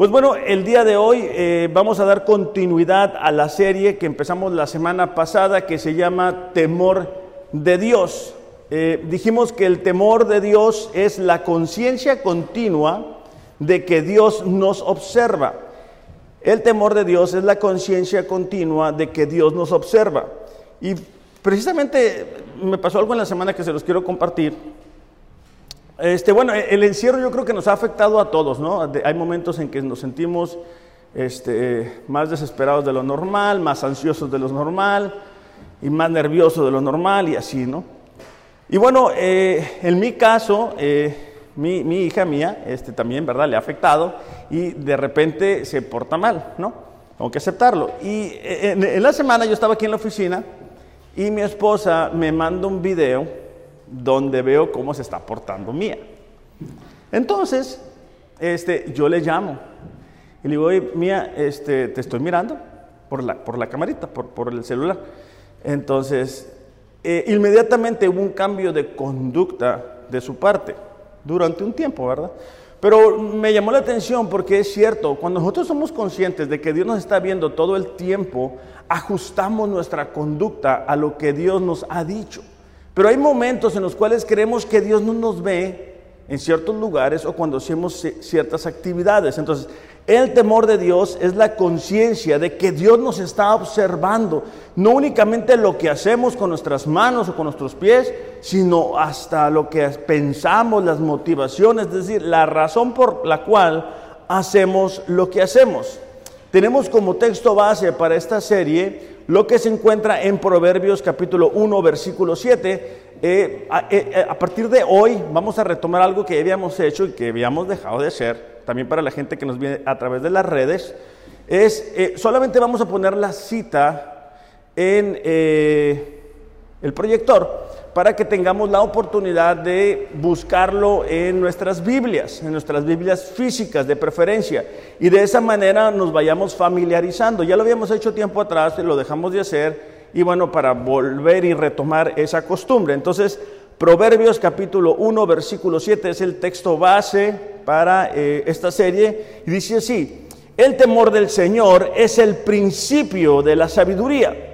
Pues bueno, el día de hoy eh, vamos a dar continuidad a la serie que empezamos la semana pasada que se llama Temor de Dios. Eh, dijimos que el temor de Dios es la conciencia continua de que Dios nos observa. El temor de Dios es la conciencia continua de que Dios nos observa. Y precisamente me pasó algo en la semana que se los quiero compartir. Este, bueno, el encierro yo creo que nos ha afectado a todos, ¿no? Hay momentos en que nos sentimos este, más desesperados de lo normal, más ansiosos de lo normal y más nerviosos de lo normal y así, ¿no? Y bueno, eh, en mi caso, eh, mi, hija mía este, también, ¿verdad? Le ha afectado y de repente se porta mal, ¿no? Tengo que aceptarlo. Y eh, en, en la semana yo estaba aquí en la oficina y mi esposa me manda un video donde veo cómo se está portando Mía. Entonces, este, yo le llamo y le digo, Mía, este, te estoy mirando por la, por la camarita, por, por el celular. Entonces, eh, inmediatamente hubo un cambio de conducta de su parte, durante un tiempo, ¿verdad? Pero me llamó la atención porque es cierto, cuando nosotros somos conscientes de que Dios nos está viendo todo el tiempo, ajustamos nuestra conducta a lo que Dios nos ha dicho. Pero hay momentos en los cuales creemos que Dios no nos ve en ciertos lugares o cuando hacemos ciertas actividades. Entonces, el temor de Dios es la conciencia de que Dios nos está observando, no únicamente lo que hacemos con nuestras manos o con nuestros pies, sino hasta lo que pensamos, las motivaciones, es decir, la razón por la cual hacemos lo que hacemos. Tenemos como texto base para esta serie lo que se encuentra en Proverbios capítulo 1, versículo 7. Eh, eh, eh, a, partir de hoy vamos a retomar algo que habíamos hecho y que habíamos dejado de hacer, también para la gente que nos viene a través de las redes, es solamente vamos a poner la cita en el proyector para que tengamos la oportunidad de buscarlo en nuestras Biblias, en nuestras Biblias físicas de preferencia, y de esa manera nos vayamos familiarizando. Ya lo habíamos hecho tiempo atrás y lo dejamos de hacer, y bueno, para volver y retomar esa costumbre. Entonces, Proverbios capítulo 1, versículo 7 es el texto base para eh, esta serie, y dice así, el temor del Señor es el principio de la sabiduría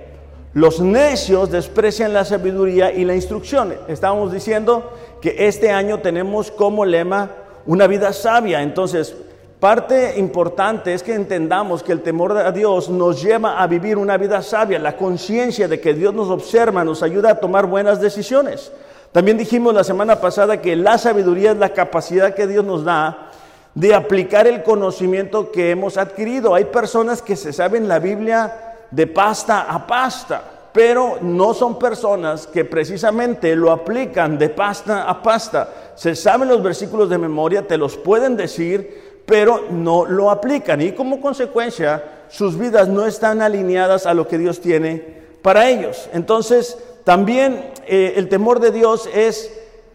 los necios desprecian la sabiduría y la instrucción. Estábamos diciendo que este año tenemos como lema una vida sabia. Entonces, parte importante es que entendamos que el temor a Dios nos lleva a vivir una vida sabia. La conciencia de que Dios nos observa nos ayuda a tomar buenas decisiones. También dijimos la semana pasada que la sabiduría es la capacidad que Dios nos da de aplicar el conocimiento que hemos adquirido. Hay personas que se saben la Biblia de pasta a pasta, pero no son personas que precisamente lo aplican de pasta a pasta. Se saben los versículos de memoria, te los pueden decir, pero no lo aplican y como consecuencia sus vidas no están alineadas a lo que Dios tiene para ellos. Entonces, también eh, el temor de Dios es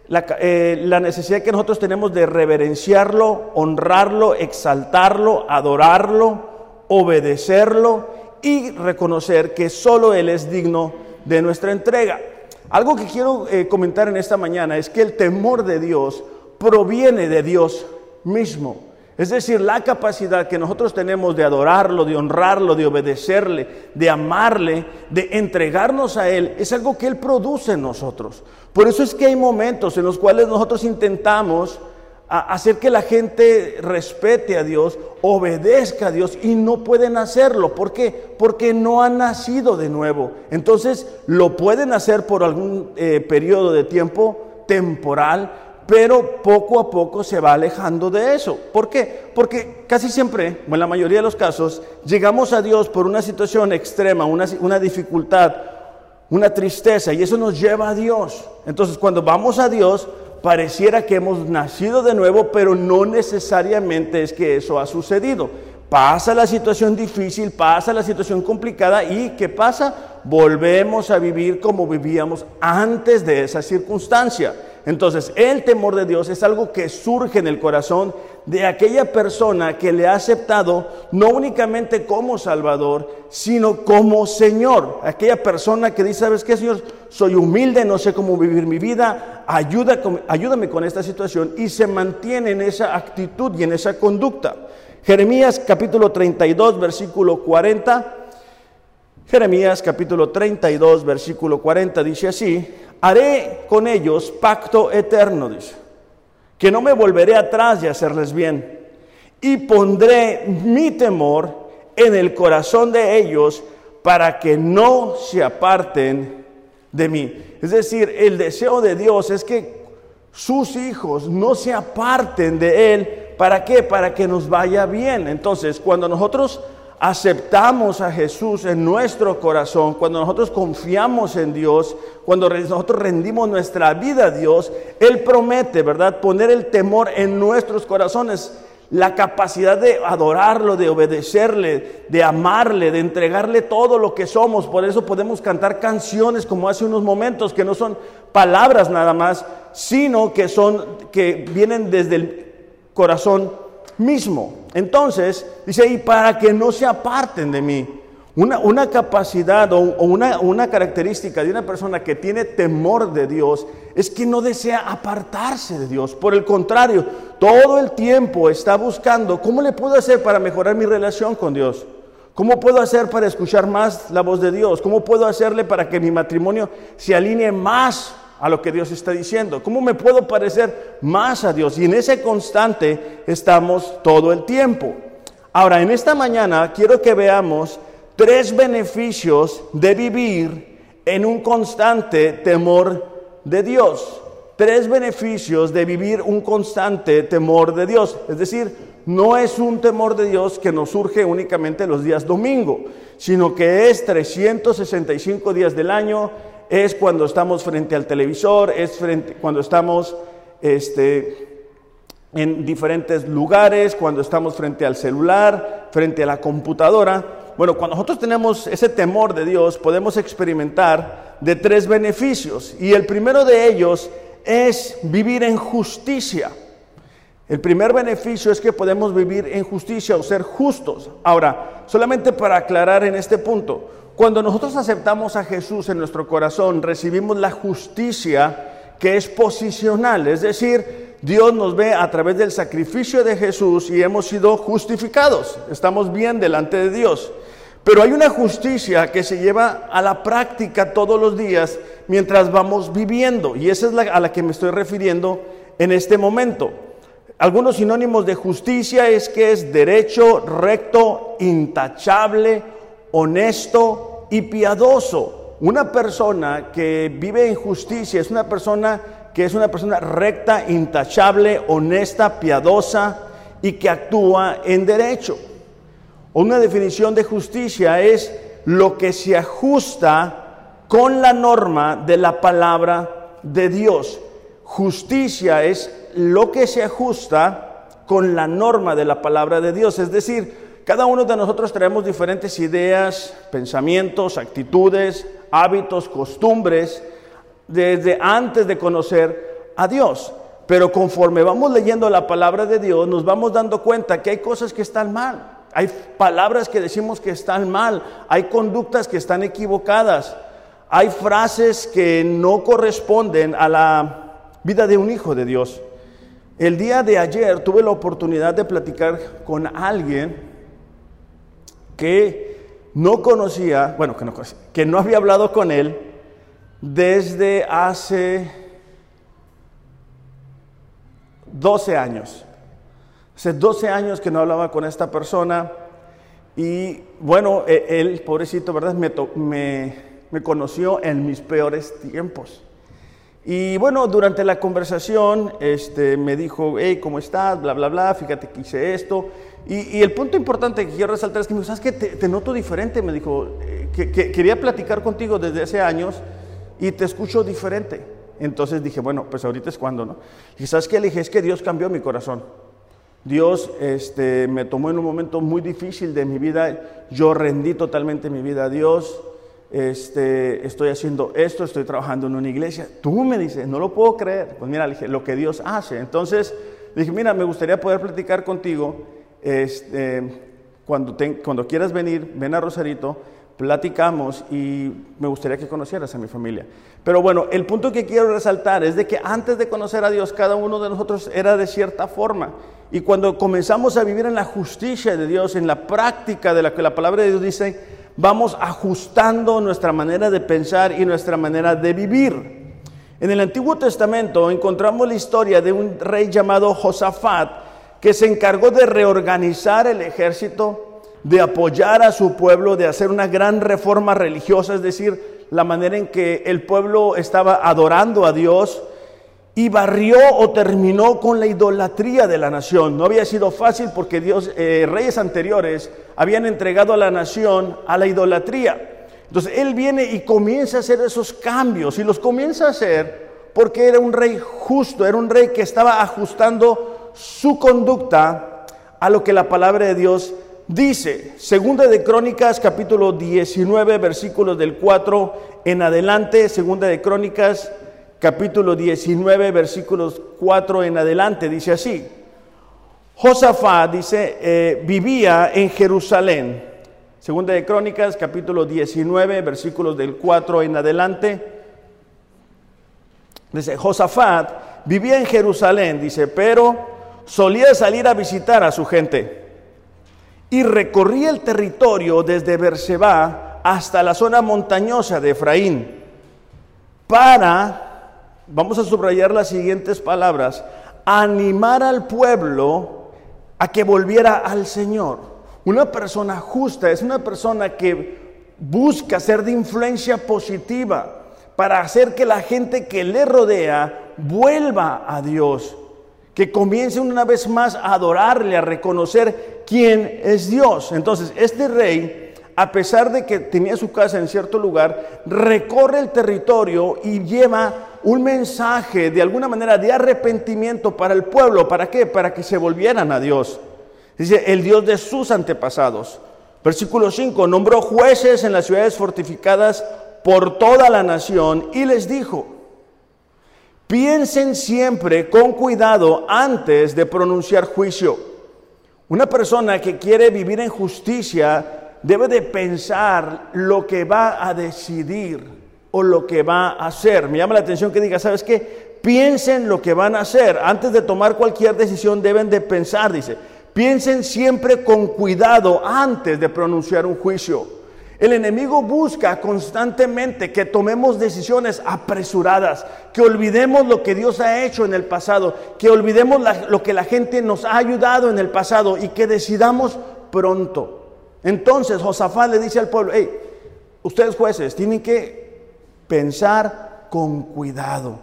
la, eh, la, necesidad que nosotros tenemos de reverenciarlo, honrarlo, exaltarlo, adorarlo, obedecerlo y reconocer que solo Él es digno de nuestra entrega. Algo que quiero eh, comentar en esta mañana es que el temor de Dios proviene de Dios mismo. Es decir, la capacidad que nosotros tenemos de adorarlo, de honrarlo, de obedecerle, de amarle, de entregarnos a Él, es algo que Él produce en nosotros. Por eso es que hay momentos en los cuales nosotros intentamos hacer que la gente respete a Dios, obedezca a Dios y no pueden hacerlo. ¿Por qué? Porque no han nacido de nuevo. Entonces lo pueden hacer por algún eh, periodo de tiempo temporal, pero poco a poco se va alejando de eso. ¿Por qué? Porque casi siempre, o en la mayoría de los casos, llegamos a Dios por una situación extrema, una, una dificultad, una tristeza, y eso nos lleva a Dios. Entonces cuando vamos a Dios, pareciera que hemos nacido de nuevo, pero no necesariamente es que eso ha sucedido. Pasa la situación difícil, pasa la situación complicada y ¿qué pasa? Volvemos a vivir como vivíamos antes de esa circunstancia. Entonces, el temor de Dios es algo que surge en el corazón de aquella persona que le ha aceptado no únicamente como Salvador, sino como Señor. Aquella persona que dice, ¿sabes qué, Señor? Soy humilde, no sé cómo vivir mi vida, ayúdame con esta situación y se mantiene en esa actitud y en esa conducta. Jeremías capítulo 32, versículo 40. Jeremías capítulo 32, versículo 40 dice así, haré con ellos pacto eterno, dice, que no me volveré atrás de hacerles bien, y pondré mi temor en el corazón de ellos para que no se aparten de mí. Es decir, el deseo de Dios es que sus hijos no se aparten de Él. ¿Para qué? Para que nos vaya bien. Entonces, cuando nosotros aceptamos a Jesús en nuestro corazón, cuando nosotros confiamos en Dios, cuando nosotros rendimos nuestra vida a Dios, Él promete, ¿verdad? Poner el temor en nuestros corazones la capacidad de adorarlo, de obedecerle, de amarle, de entregarle todo lo que somos. Por eso podemos cantar canciones como hace unos momentos, que no son palabras nada más, sino que son que vienen desde el corazón mismo. Entonces, dice, y para que no se aparten de mí. Una, capacidad o, una, una característica de una persona que tiene temor de Dios es que no desea apartarse de Dios. Por el contrario, todo el tiempo está buscando cómo le puedo hacer para mejorar mi relación con Dios. ¿Cómo puedo hacer para escuchar más la voz de Dios? ¿Cómo puedo hacerle para que mi matrimonio se alinee más a lo que Dios está diciendo? ¿Cómo me puedo parecer más a Dios? Y en ese constante estamos todo el tiempo. Ahora, en esta mañana quiero que veamos tres beneficios de vivir en un constante temor de Dios. Tres beneficios de vivir un constante temor de Dios. Es decir, no es un temor de Dios que nos surge únicamente los días domingo, sino que es 365 días del año, es cuando estamos frente al televisor, es frente, cuando estamos este, en diferentes lugares, cuando estamos frente al celular, frente a la computadora. Bueno, cuando nosotros tenemos ese temor de Dios, podemos experimentar de tres beneficios. Y el primero de ellos es vivir en justicia. El primer beneficio es que podemos vivir en justicia o ser justos. Ahora, solamente para aclarar en este punto, cuando nosotros aceptamos a Jesús en nuestro corazón, recibimos la justicia que es posicional, es decir, Dios nos ve a través del sacrificio de Jesús y hemos sido justificados, estamos bien delante de Dios. Pero hay una justicia que se lleva a la práctica todos los días mientras vamos viviendo. Y esa es la, a la que me estoy refiriendo en este momento. Algunos sinónimos de justicia es que es derecho, recto, intachable, honesto y piadoso. Una persona que vive en justicia es una persona que es una persona recta, intachable, honesta, piadosa y que actúa en derecho. Una definición de justicia es lo que se ajusta con la norma de la palabra de Dios. Justicia es lo que se ajusta con la norma de la palabra de Dios. Es decir, cada uno de nosotros traemos diferentes ideas, pensamientos, actitudes, hábitos, costumbres, desde antes de conocer a Dios. Pero conforme vamos leyendo la palabra de Dios, nos vamos dando cuenta que hay cosas que están mal. Hay palabras que decimos que están mal, hay conductas que están equivocadas, hay frases que no corresponden a la vida de un hijo de Dios. El día de ayer tuve la oportunidad de platicar con alguien que no conocía, bueno, que no, que no había hablado con él desde hace 12 años. Hace 12 años que no hablaba con esta persona y bueno, e, él, pobrecito, ¿verdad? Me, me, conoció en mis peores tiempos. Y bueno, durante la conversación este, me dijo, hey, ¿cómo estás? Bla, bla, bla, fíjate que hice esto. Y, y el punto importante que quiero resaltar es que me dijo, ¿sabes qué? Te, noto diferente. Me dijo, eh, que, quería platicar contigo desde hace años y te escucho diferente. Entonces dije, bueno, pues ahorita es cuando, ¿no? Y ¿sabes qué? Le dije, es que Dios cambió mi corazón. Dios este, me tomó en un momento muy difícil de mi vida. Yo rendí totalmente mi vida a Dios. Este, estoy haciendo esto, estoy trabajando en una iglesia. Tú me dices, no lo puedo creer. Pues mira, le dije, lo que Dios hace. Entonces dije, mira, me gustaría poder platicar contigo. Este, cuando, cuando quieras venir, ven a Rosarito, platicamos y me gustaría que conocieras a mi familia. Pero bueno, el punto que quiero resaltar es de que antes de conocer a Dios, cada uno de nosotros era de cierta forma. Y cuando comenzamos a vivir en la justicia de Dios, en la práctica de la que la palabra de Dios dice, vamos ajustando nuestra manera de pensar y nuestra manera de vivir. En el Antiguo Testamento encontramos la historia de un rey llamado Josafat que se encargó de reorganizar el ejército, de apoyar a su pueblo, de hacer una gran reforma religiosa, es decir, la manera en que el pueblo estaba adorando a Dios, y barrió o terminó con la idolatría de la nación. No había sido fácil porque Dios, eh, reyes anteriores habían entregado a la nación a la idolatría. Entonces él viene y comienza a hacer esos cambios y los comienza a hacer porque era un rey justo, era un rey que estaba ajustando su conducta a lo que la palabra de Dios dice. Segunda de Crónicas capítulo 19 versículos del 4 en adelante, segunda de Crónicas capítulo 19, versículos 4 en adelante, dice así. Josafat, dice, eh, vivía en Jerusalén. Segunda de Crónicas, capítulo 19, versículos del 4 en adelante. Dice, Josafat vivía en Jerusalén, dice, pero solía salir a visitar a su gente y recorría el territorio desde Berseba hasta la zona montañosa de Efraín para vamos a subrayar las siguientes palabras, animar al pueblo a que volviera al Señor. Una persona justa es una persona que busca ser de influencia positiva para hacer que la gente que le rodea vuelva a Dios, que comiencen una vez más a adorarle, a reconocer quién es Dios. Entonces, este rey a pesar de que tenía su casa en cierto lugar, recorre el territorio y lleva un mensaje de alguna manera de arrepentimiento para el pueblo. ¿Para qué? Para que se volvieran a Dios. Dice, el Dios de sus antepasados. Versículo 5, nombró jueces en las ciudades fortificadas por toda la nación y les dijo, piensen siempre con cuidado antes de pronunciar juicio. Una persona que quiere vivir en justicia debe de pensar lo que va a decidir o lo que va a hacer. Me llama la atención que diga, ¿sabes qué? Piensen lo que van a hacer. Antes de tomar cualquier decisión deben de pensar, dice. Piensen siempre con cuidado antes de pronunciar un juicio. El enemigo busca constantemente que tomemos decisiones apresuradas, que olvidemos lo que Dios ha hecho en el pasado, que olvidemos lo que la gente nos ha ayudado en el pasado y que decidamos pronto. Entonces Josafat le dice al pueblo, hey, ustedes jueces tienen que pensar con cuidado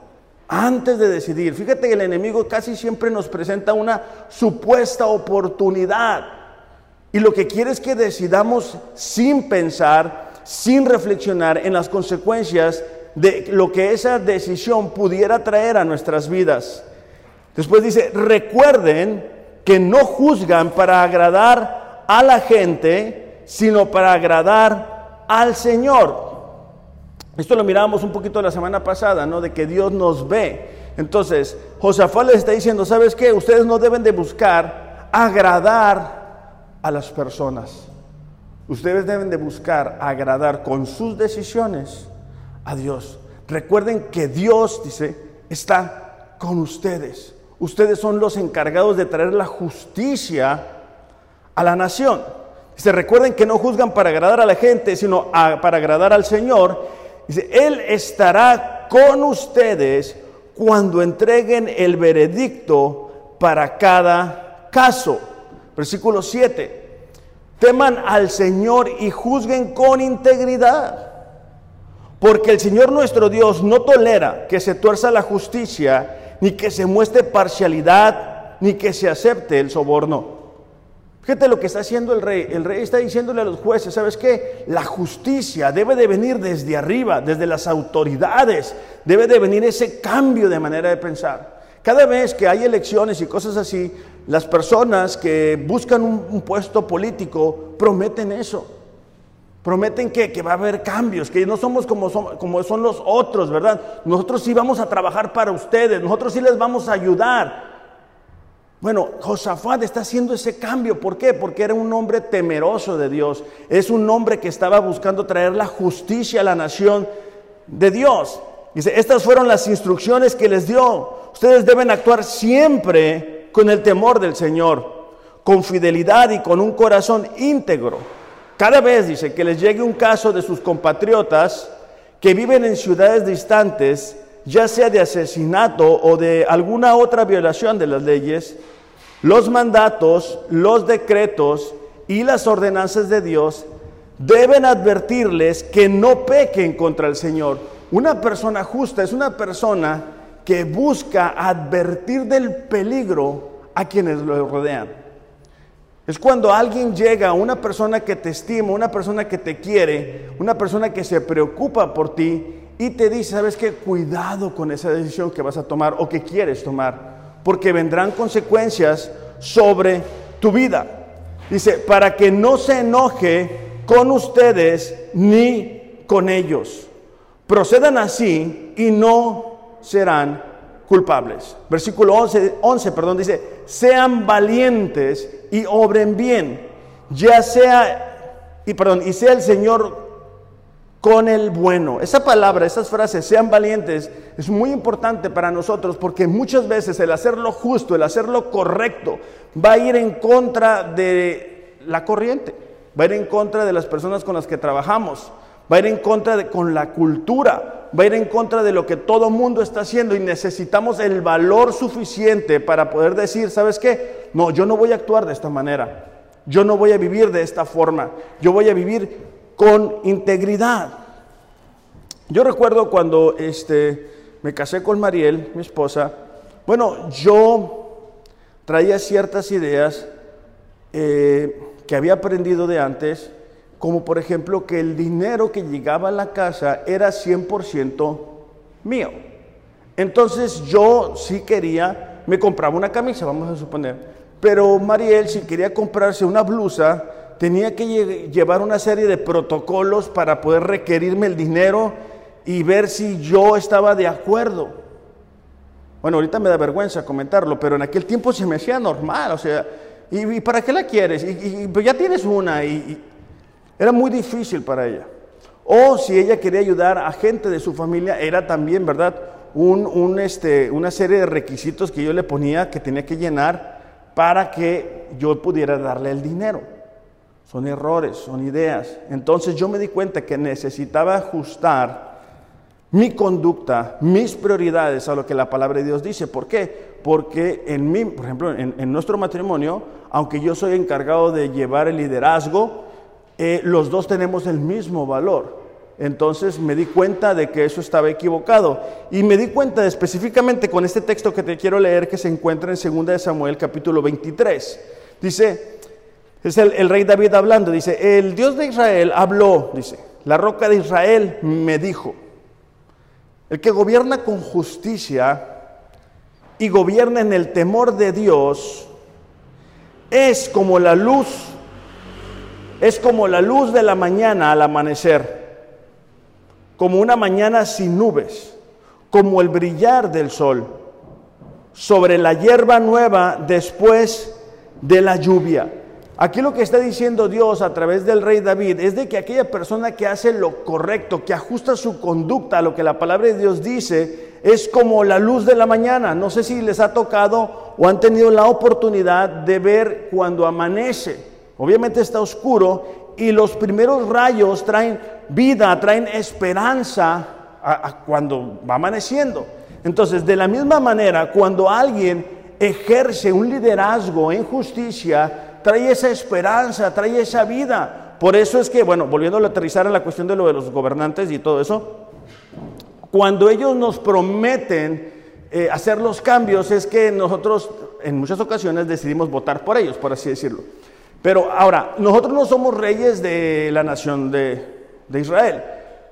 antes de decidir. Fíjate que el enemigo casi siempre nos presenta una supuesta oportunidad y lo que quiere es que decidamos sin pensar, sin reflexionar en las consecuencias de lo que esa decisión pudiera traer a nuestras vidas. Después dice, recuerden que no juzgan para agradar a la gente, sino para agradar al Señor. Esto lo mirábamos un poquito la semana pasada, ¿no? De que Dios nos ve. Entonces, Josafat les está diciendo, ¿sabes qué? Ustedes no deben de buscar agradar a las personas. Ustedes deben de buscar agradar con sus decisiones a Dios. Recuerden que Dios, dice, está con ustedes. Ustedes son los encargados de traer la justicia a la nación. Se recuerden que no juzgan para agradar a la gente, sino para agradar al Señor. Dice, Él estará con ustedes cuando entreguen el veredicto para cada caso. Versículo 7. Teman al Señor y juzguen con integridad. Porque el Señor nuestro Dios no tolera que se tuerza la justicia, ni que se muestre parcialidad, ni que se acepte el soborno. Fíjate lo que está haciendo el rey. El rey está diciéndole a los jueces, ¿sabes qué? La justicia debe de venir desde arriba, desde las autoridades. Debe de venir ese cambio de manera de pensar. Cada vez que hay elecciones y cosas así, las personas que buscan un, puesto político prometen eso. Prometen que, que, va a haber cambios, que no somos como, son como son los otros, ¿verdad? Nosotros sí vamos a trabajar para ustedes, nosotros sí les vamos a ayudar. Bueno, Josafat está haciendo ese cambio. ¿Por qué? Porque era un hombre temeroso de Dios. Es un hombre que estaba buscando traer la justicia a la nación de Dios. Dice, estas fueron las instrucciones que les dio. Ustedes deben actuar siempre con el temor del Señor, con fidelidad y con un corazón íntegro. Cada vez, dice, que les llegue un caso de sus compatriotas que viven en ciudades distantes, ya sea de asesinato o de alguna otra violación de las leyes, los mandatos, los decretos y las ordenanzas de Dios deben advertirles que no pequen contra el Señor. Una persona justa es una persona que busca advertir del peligro a quienes lo rodean. Es cuando alguien llega, una persona que te estima, una persona que te quiere, una persona que se preocupa por ti y te dice, sabes qué, cuidado con esa decisión que vas a tomar o que quieres tomar, porque vendrán consecuencias sobre tu vida. Dice, para que no se enoje con ustedes ni con ellos. Procedan así y no serán culpables. Versículo 11, 11 perdón, dice, sean valientes y obren bien, ya sea, y perdón, y sea el Señor con el bueno. Esa palabra, esas frases, sean valientes, es muy importante para nosotros porque muchas veces el hacer lo justo, el hacer lo correcto, va a ir en contra de la corriente, va a ir en contra de las personas con las que trabajamos, va a ir en contra de con la cultura, va a ir en contra de lo que todo mundo está haciendo y necesitamos el valor suficiente para poder decir, ¿sabes qué? No, yo no voy a actuar de esta manera. Yo no voy a vivir de esta forma. Yo voy a vivir con integridad. Yo recuerdo cuando este, me casé con Mariel, mi esposa, bueno, yo traía ciertas ideas eh, que había aprendido de antes como por ejemplo que el dinero que llegaba a la casa era 100% mío. Entonces yo sí quería, me compraba una camisa, vamos a suponer, pero Mariel si quería comprarse una blusa, tenía que llevar una serie de protocolos para poder requerirme el dinero y ver si yo estaba de acuerdo. Bueno, ahorita me da vergüenza comentarlo, pero en aquel tiempo se me hacía normal, o sea, ¿y, para qué la quieres? Y, pues ya tienes una, y, era muy difícil para ella. O si ella quería ayudar a gente de su familia, era también, ¿verdad? Este, una serie de requisitos que yo le ponía que tenía que llenar para que yo pudiera darle el dinero. Son errores, son ideas. Entonces yo me di cuenta que necesitaba ajustar mi conducta, mis prioridades a lo que la palabra de Dios dice. ¿Por qué? Porque en mí, por ejemplo, en nuestro matrimonio, aunque yo soy encargado de llevar el liderazgo, eh, los dos tenemos el mismo valor. Entonces me di cuenta de que eso estaba equivocado. Y me di cuenta específicamente con este texto que te quiero leer que se encuentra en 2 Samuel capítulo 23. Dice, es el, el rey David hablando, dice, el Dios de Israel habló, dice, la roca de Israel me dijo, el que gobierna con justicia y gobierna en el temor de Dios es como la luz es como la luz de la mañana al amanecer, como una mañana sin nubes, como el brillar del sol sobre la hierba nueva después de la lluvia. Aquí lo que está diciendo Dios a través del rey David es de que aquella persona que hace lo correcto, que ajusta su conducta a lo que la palabra de Dios dice, es como la luz de la mañana. No sé si les ha tocado o han tenido la oportunidad de ver cuando amanece. Obviamente está oscuro y los primeros rayos traen vida, traen esperanza a, cuando va amaneciendo. Entonces, de la misma manera, cuando alguien ejerce un liderazgo en justicia, trae esa esperanza, trae esa vida. Por eso es que, bueno, volviendo a aterrizar en la cuestión de lo de los gobernantes y todo eso, cuando ellos nos prometen eh, hacer los cambios, es que nosotros en muchas ocasiones decidimos votar por ellos, por así decirlo. Pero ahora, nosotros no somos reyes de la nación de, Israel,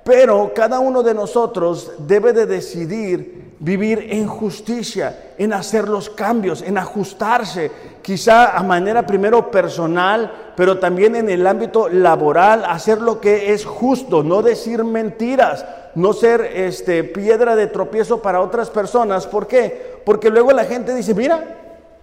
pero cada uno de nosotros debe de decidir vivir en justicia, en hacer los cambios, en ajustarse, quizá a manera primero personal, pero también en el ámbito laboral, hacer lo que es justo, no decir mentiras, no ser este, piedra de tropiezo para otras personas. ¿Por qué? Porque luego la gente dice, mira,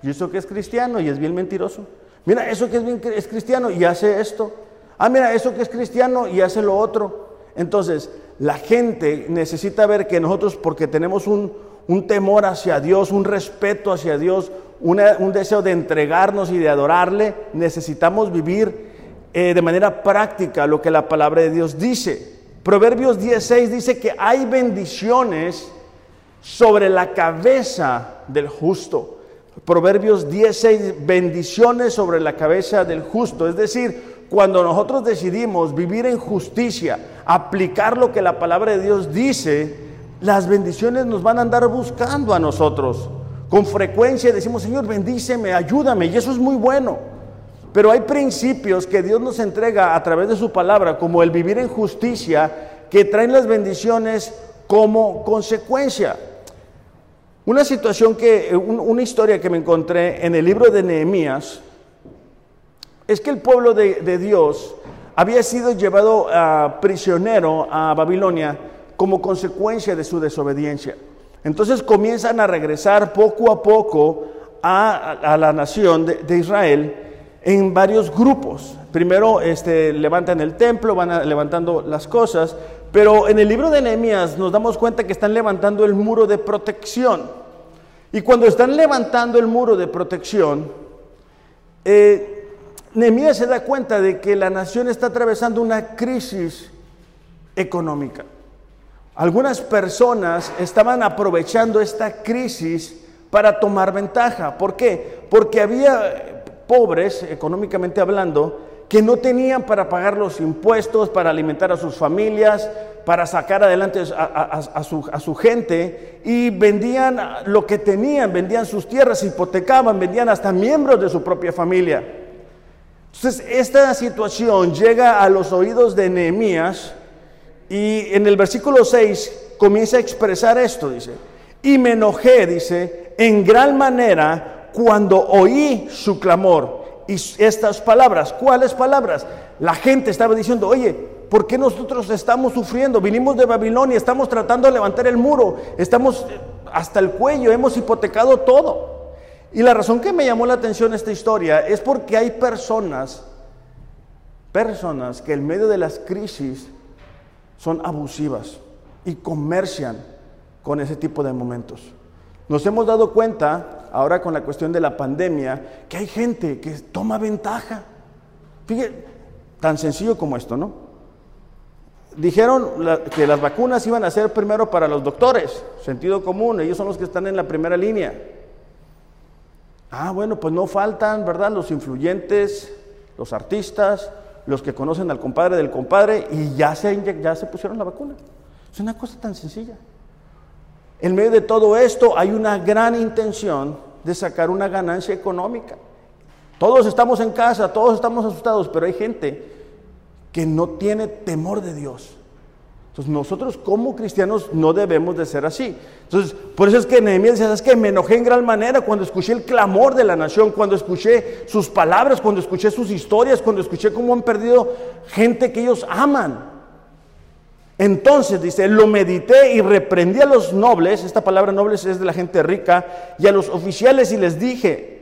¿y eso que es cristiano y es bien mentiroso? Mira, eso que es, cristiano y hace esto. Ah, mira, eso que es cristiano y hace lo otro. Entonces, la gente necesita ver que nosotros, porque tenemos un, un temor hacia Dios, un respeto hacia Dios, un deseo de entregarnos y de adorarle, necesitamos vivir eh, de manera práctica lo que la palabra de Dios dice. Proverbios 16 dice que hay bendiciones sobre la cabeza del justo. Proverbios 16, bendiciones sobre la cabeza del justo. Es decir, cuando nosotros decidimos vivir en justicia, aplicar lo que la palabra de Dios dice, las bendiciones nos van a andar buscando a nosotros. Con frecuencia decimos, Señor, bendíceme, ayúdame, y eso es muy bueno. Pero hay principios que Dios nos entrega a través de su palabra, como el vivir en justicia, que traen las bendiciones como consecuencia. Una situación que, una historia que me encontré en el libro de Nehemías, es que el pueblo de, Dios había sido llevado prisionero a Babilonia como consecuencia de su desobediencia. Entonces comienzan a regresar poco a poco a, la nación de Israel en varios grupos. Primero este, levantan el templo, van levantando las cosas, pero en el libro de Nehemías nos damos cuenta que están levantando el muro de protección. Y cuando están levantando el muro de protección, eh, Nehemías se da cuenta de que la nación está atravesando una crisis económica. Algunas personas estaban aprovechando esta crisis para tomar ventaja. ¿Por qué? Porque había pobres, económicamente hablando, que no tenían para pagar los impuestos, para alimentar a sus familias, para sacar adelante a, su, gente, y vendían lo que tenían, vendían sus tierras, hipotecaban, vendían hasta miembros de su propia familia. Entonces, esta situación llega a los oídos de Nehemías y en el versículo 6 comienza a expresar esto, dice, y me enojé, dice, en gran manera cuando oí su clamor y estas palabras, ¿cuáles palabras? La gente estaba diciendo, oye, ¿por qué nosotros estamos sufriendo? Vinimos de Babilonia, estamos tratando de levantar el muro, estamos eh, hasta el cuello, hemos hipotecado todo. Y la razón que me llamó la atención esta historia es porque hay personas, personas que en medio de las crisis son abusivas y comercian con ese tipo de momentos. Nos hemos dado cuenta, ahora con la cuestión de la pandemia, que hay gente que toma ventaja. Fíjate, tan sencillo como esto, ¿no? Dijeron que las vacunas iban a ser primero para los doctores, sentido común, ellos son los que están en la primera línea. Ah, bueno, pues no faltan, ¿verdad? Los influyentes, los artistas, los que conocen al compadre del compadre y ya se, ya se pusieron la vacuna. Es una cosa tan sencilla. En medio de todo esto hay una gran intención de sacar una ganancia económica. Todos estamos en casa, todos estamos asustados, pero hay gente que no tiene temor de Dios. Entonces nosotros como cristianos no debemos de ser así. Entonces, por eso es que Nehemías dice, es que me enojé en gran manera cuando escuché el clamor de la nación, cuando escuché sus palabras, cuando escuché sus historias, cuando escuché cómo han perdido gente que ellos aman. Entonces dice, lo medité y reprendí a los nobles, esta palabra nobles es de la gente rica, y a los oficiales y les dije,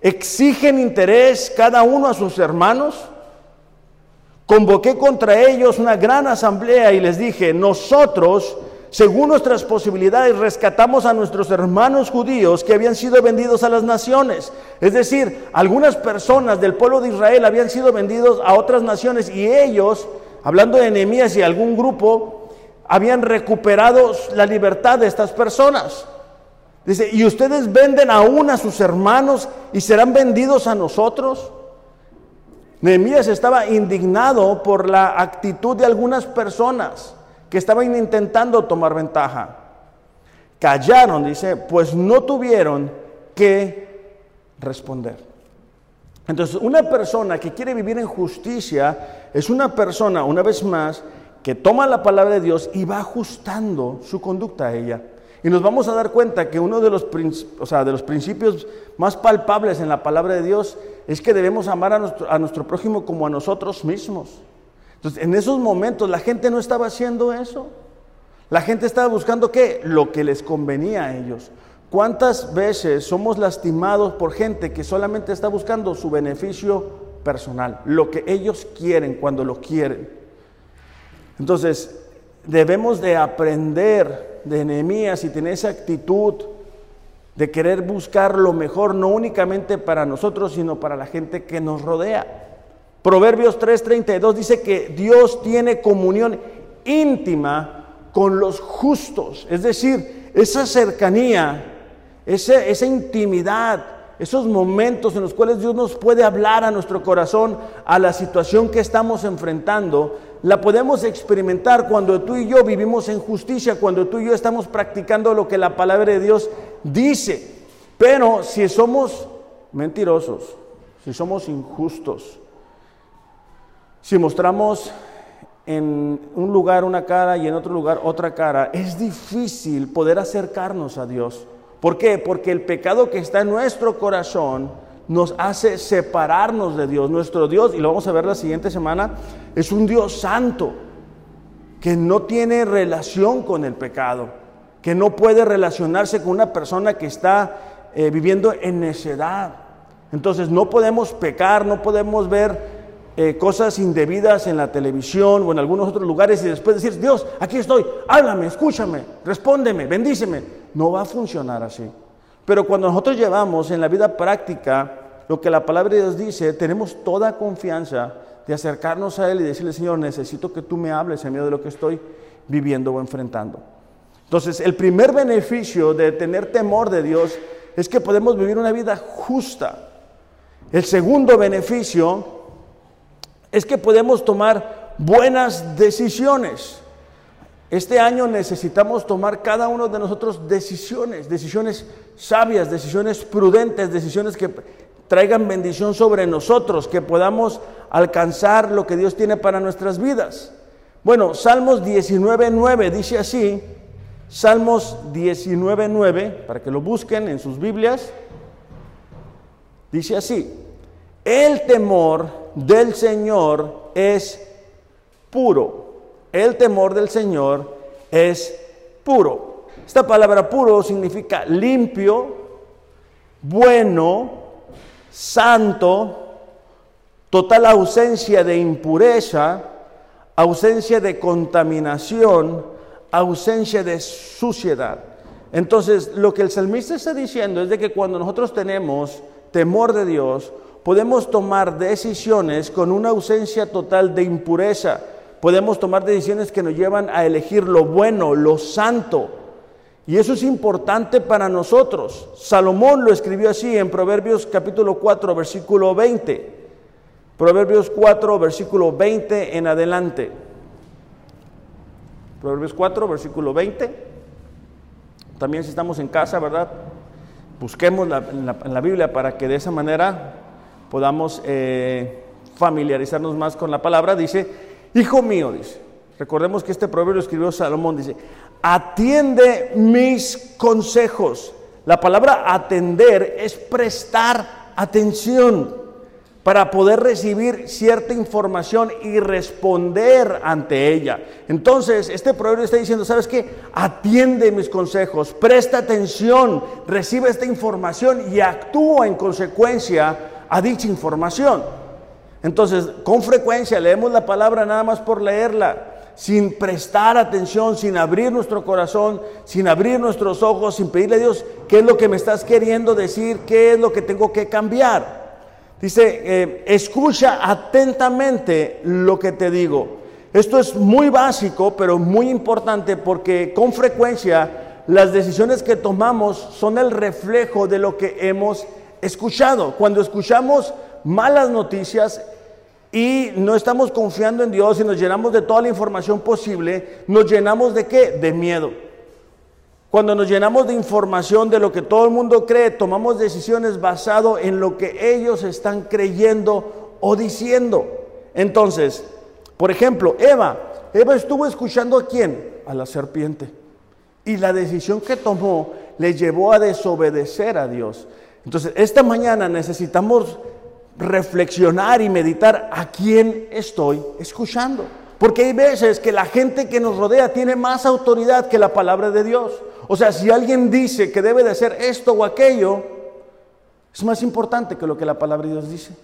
exigen interés cada uno a sus hermanos. Convoqué contra ellos una gran asamblea y les dije, nosotros, según nuestras posibilidades, rescatamos a nuestros hermanos judíos que habían sido vendidos a las naciones. Es decir, algunas personas del pueblo de Israel habían sido vendidos a otras naciones y ellos hablando de enemías y algún grupo, habían recuperado la libertad de estas personas. Dice, ¿y ustedes venden aún a sus hermanos y serán vendidos a nosotros? Nehemías estaba indignado por la actitud de algunas personas que estaban intentando tomar ventaja. Callaron, dice, pues no tuvieron que responder. Entonces, una persona que quiere vivir en justicia es una persona, una vez más, que toma la palabra de Dios y va ajustando su conducta a ella. Y nos vamos a dar cuenta que uno de los, de los principios más palpables en la palabra de Dios es que debemos amar a nuestro, a nuestro prójimo como a nosotros mismos. Entonces, en esos momentos la gente no estaba haciendo eso. La gente estaba buscando qué? Lo que les convenía a ellos. ¿Cuántas veces somos lastimados por gente que solamente está buscando su beneficio personal, lo que ellos quieren cuando lo quieren? Entonces, debemos de aprender de Nehemías y tener esa actitud de querer buscar lo mejor, no únicamente para nosotros, sino para la gente que nos rodea. Proverbios 3:32 dice que Dios tiene comunión íntima con los justos, es decir, esa cercanía, esa, intimidad, esos momentos en los cuales Dios nos puede hablar a nuestro corazón, a la situación que estamos enfrentando, la podemos experimentar cuando tú y yo vivimos en justicia, cuando tú y yo estamos practicando lo que la palabra de Dios dice. Pero si somos mentirosos, si somos injustos, si mostramos en un lugar una cara y en otro lugar otra cara, es difícil poder acercarnos a Dios. ¿Por qué? Porque el pecado que está en nuestro corazón nos hace separarnos de Dios. Nuestro Dios, y lo vamos a ver la siguiente semana, es un Dios santo que no tiene relación con el pecado, que no puede relacionarse con una persona que está eh, viviendo en necedad. Entonces no podemos pecar, no podemos ver eh, cosas indebidas en la televisión o en algunos otros lugares y después decir, Dios, aquí estoy, háblame, escúchame, respóndeme, bendíceme. No va a funcionar así. Pero cuando nosotros llevamos en la vida práctica lo que la palabra de Dios dice, tenemos toda confianza de acercarnos a Él y decirle, Señor, necesito que tú me hables en medio de lo que estoy viviendo o enfrentando. Entonces, el primer beneficio de tener temor de Dios es que podemos vivir una vida justa. El segundo beneficio es que podemos tomar buenas decisiones. Este año necesitamos tomar cada uno de nosotros decisiones, decisiones sabias, decisiones prudentes, decisiones que traigan bendición sobre nosotros, que podamos alcanzar lo que Dios tiene para nuestras vidas. Bueno, Salmos 19.9 dice así, Salmos 19.9, para que lo busquen en sus Biblias, dice así, el temor del Señor es puro el temor del Señor es puro. Esta palabra puro significa limpio, bueno, santo, total ausencia de impureza, ausencia de contaminación, ausencia de suciedad. Entonces, lo que el salmista está diciendo es de que cuando nosotros tenemos temor de Dios, podemos tomar decisiones con una ausencia total de impureza podemos tomar decisiones que nos llevan a elegir lo bueno, lo santo. Y eso es importante para nosotros. Salomón lo escribió así en Proverbios capítulo 4, versículo 20. Proverbios 4, versículo 20 en adelante. Proverbios 4, versículo 20. También si estamos en casa, ¿verdad? Busquemos en, la, Biblia para que de esa manera podamos eh, familiarizarnos más con la palabra. Dice, Hijo mío, dice, recordemos que este proverbio escribió Salomón, dice, atiende mis consejos. La palabra atender es prestar atención para poder recibir cierta información y responder ante ella. Entonces, este proverbio está diciendo, ¿sabes qué? Atiende mis consejos, presta atención, recibe esta información y actúa en consecuencia a dicha información. Entonces, con frecuencia leemos la palabra nada más por leerla, sin prestar atención, sin abrir nuestro corazón, sin abrir nuestros ojos, sin pedirle a Dios qué es lo que me estás queriendo decir, qué es lo que tengo que cambiar. Dice, eh, escucha atentamente lo que te digo. Esto es muy básico, pero muy importante porque con frecuencia las decisiones que tomamos son el reflejo de lo que hemos escuchado. Cuando escuchamos malas noticias, y no estamos confiando en Dios y nos llenamos de toda la información posible, nos llenamos de qué? De miedo. Cuando nos llenamos de información de lo que todo el mundo cree, tomamos decisiones basado en lo que ellos están creyendo o diciendo. Entonces, por ejemplo, Eva, Eva estuvo escuchando a quién? A la serpiente. Y la decisión que tomó le llevó a desobedecer a Dios. Entonces, esta mañana necesitamos reflexionar y meditar a quién estoy escuchando. Porque hay veces que la gente que nos rodea tiene más autoridad que la palabra de Dios. O sea, si alguien dice que debe de hacer esto o aquello, es más importante que lo que la palabra de Dios dice.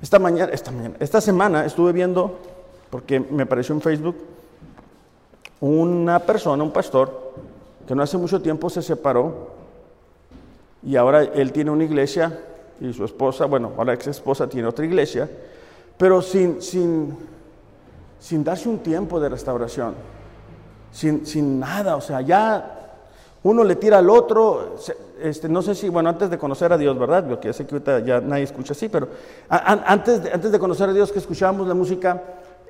Esta mañana, esta mañana, esta semana estuve viendo, porque me apareció en Facebook, una persona, un pastor, que no hace mucho tiempo se separó y ahora él tiene una iglesia y su esposa, bueno, ahora ex esposa tiene otra iglesia, pero sin, sin, sin darse un tiempo de restauración, sin, sin nada, o sea, ya uno le tira al otro, este, no sé si, bueno, antes de conocer a Dios, ¿verdad? Porque sé que ahorita ya nadie escucha así, pero antes, de, antes de conocer a Dios, que escuchábamos la música,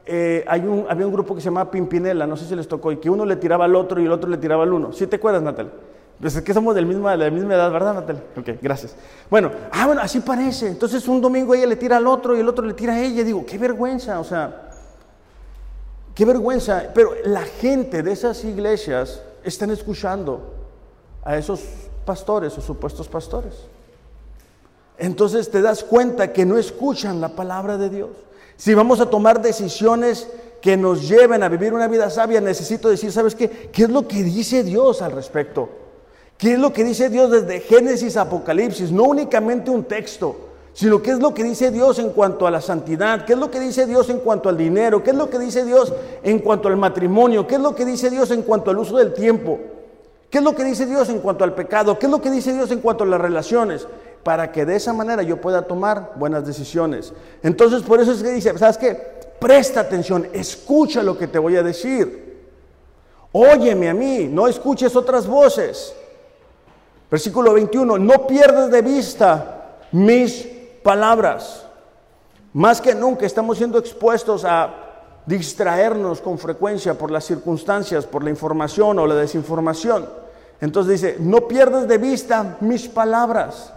eh, hay un, había un grupo que se llamaba Pimpinela, no sé si les tocó, y que uno le tiraba al otro y el otro le tiraba al uno. ¿Sí te acuerdas, Natalia? Pues es que somos del misma, de la misma edad, ¿verdad, Natalia? Ok, gracias. Bueno, ah, bueno, así parece. Entonces un domingo ella le tira al otro y el otro le tira a ella. Digo, qué vergüenza, o sea, qué vergüenza. Pero la gente de esas iglesias están escuchando a esos pastores o supuestos pastores. Entonces te das cuenta que no escuchan la palabra de Dios. Si vamos a tomar decisiones que nos lleven a vivir una vida sabia, necesito decir, ¿sabes qué? ¿Qué es lo que dice Dios al respecto? ¿Qué es lo que dice Dios desde Génesis Apocalipsis? No únicamente un texto, sino qué es lo que dice Dios en cuanto a la santidad, qué es lo que dice Dios en cuanto al dinero, qué es lo que dice Dios en cuanto al matrimonio, qué es lo que dice Dios en cuanto al uso del tiempo, qué es lo que dice Dios en cuanto al pecado, qué es lo que dice Dios en cuanto a las relaciones, para que de esa manera yo pueda tomar buenas decisiones. Entonces, por eso es que dice, ¿sabes qué? Presta atención, escucha lo que te voy a decir. Óyeme a mí, no escuches otras voces. Versículo 21, no pierdas de vista mis palabras. Más que nunca estamos siendo expuestos a distraernos con frecuencia por las circunstancias, por la información o la desinformación. Entonces dice, no pierdas de vista mis palabras,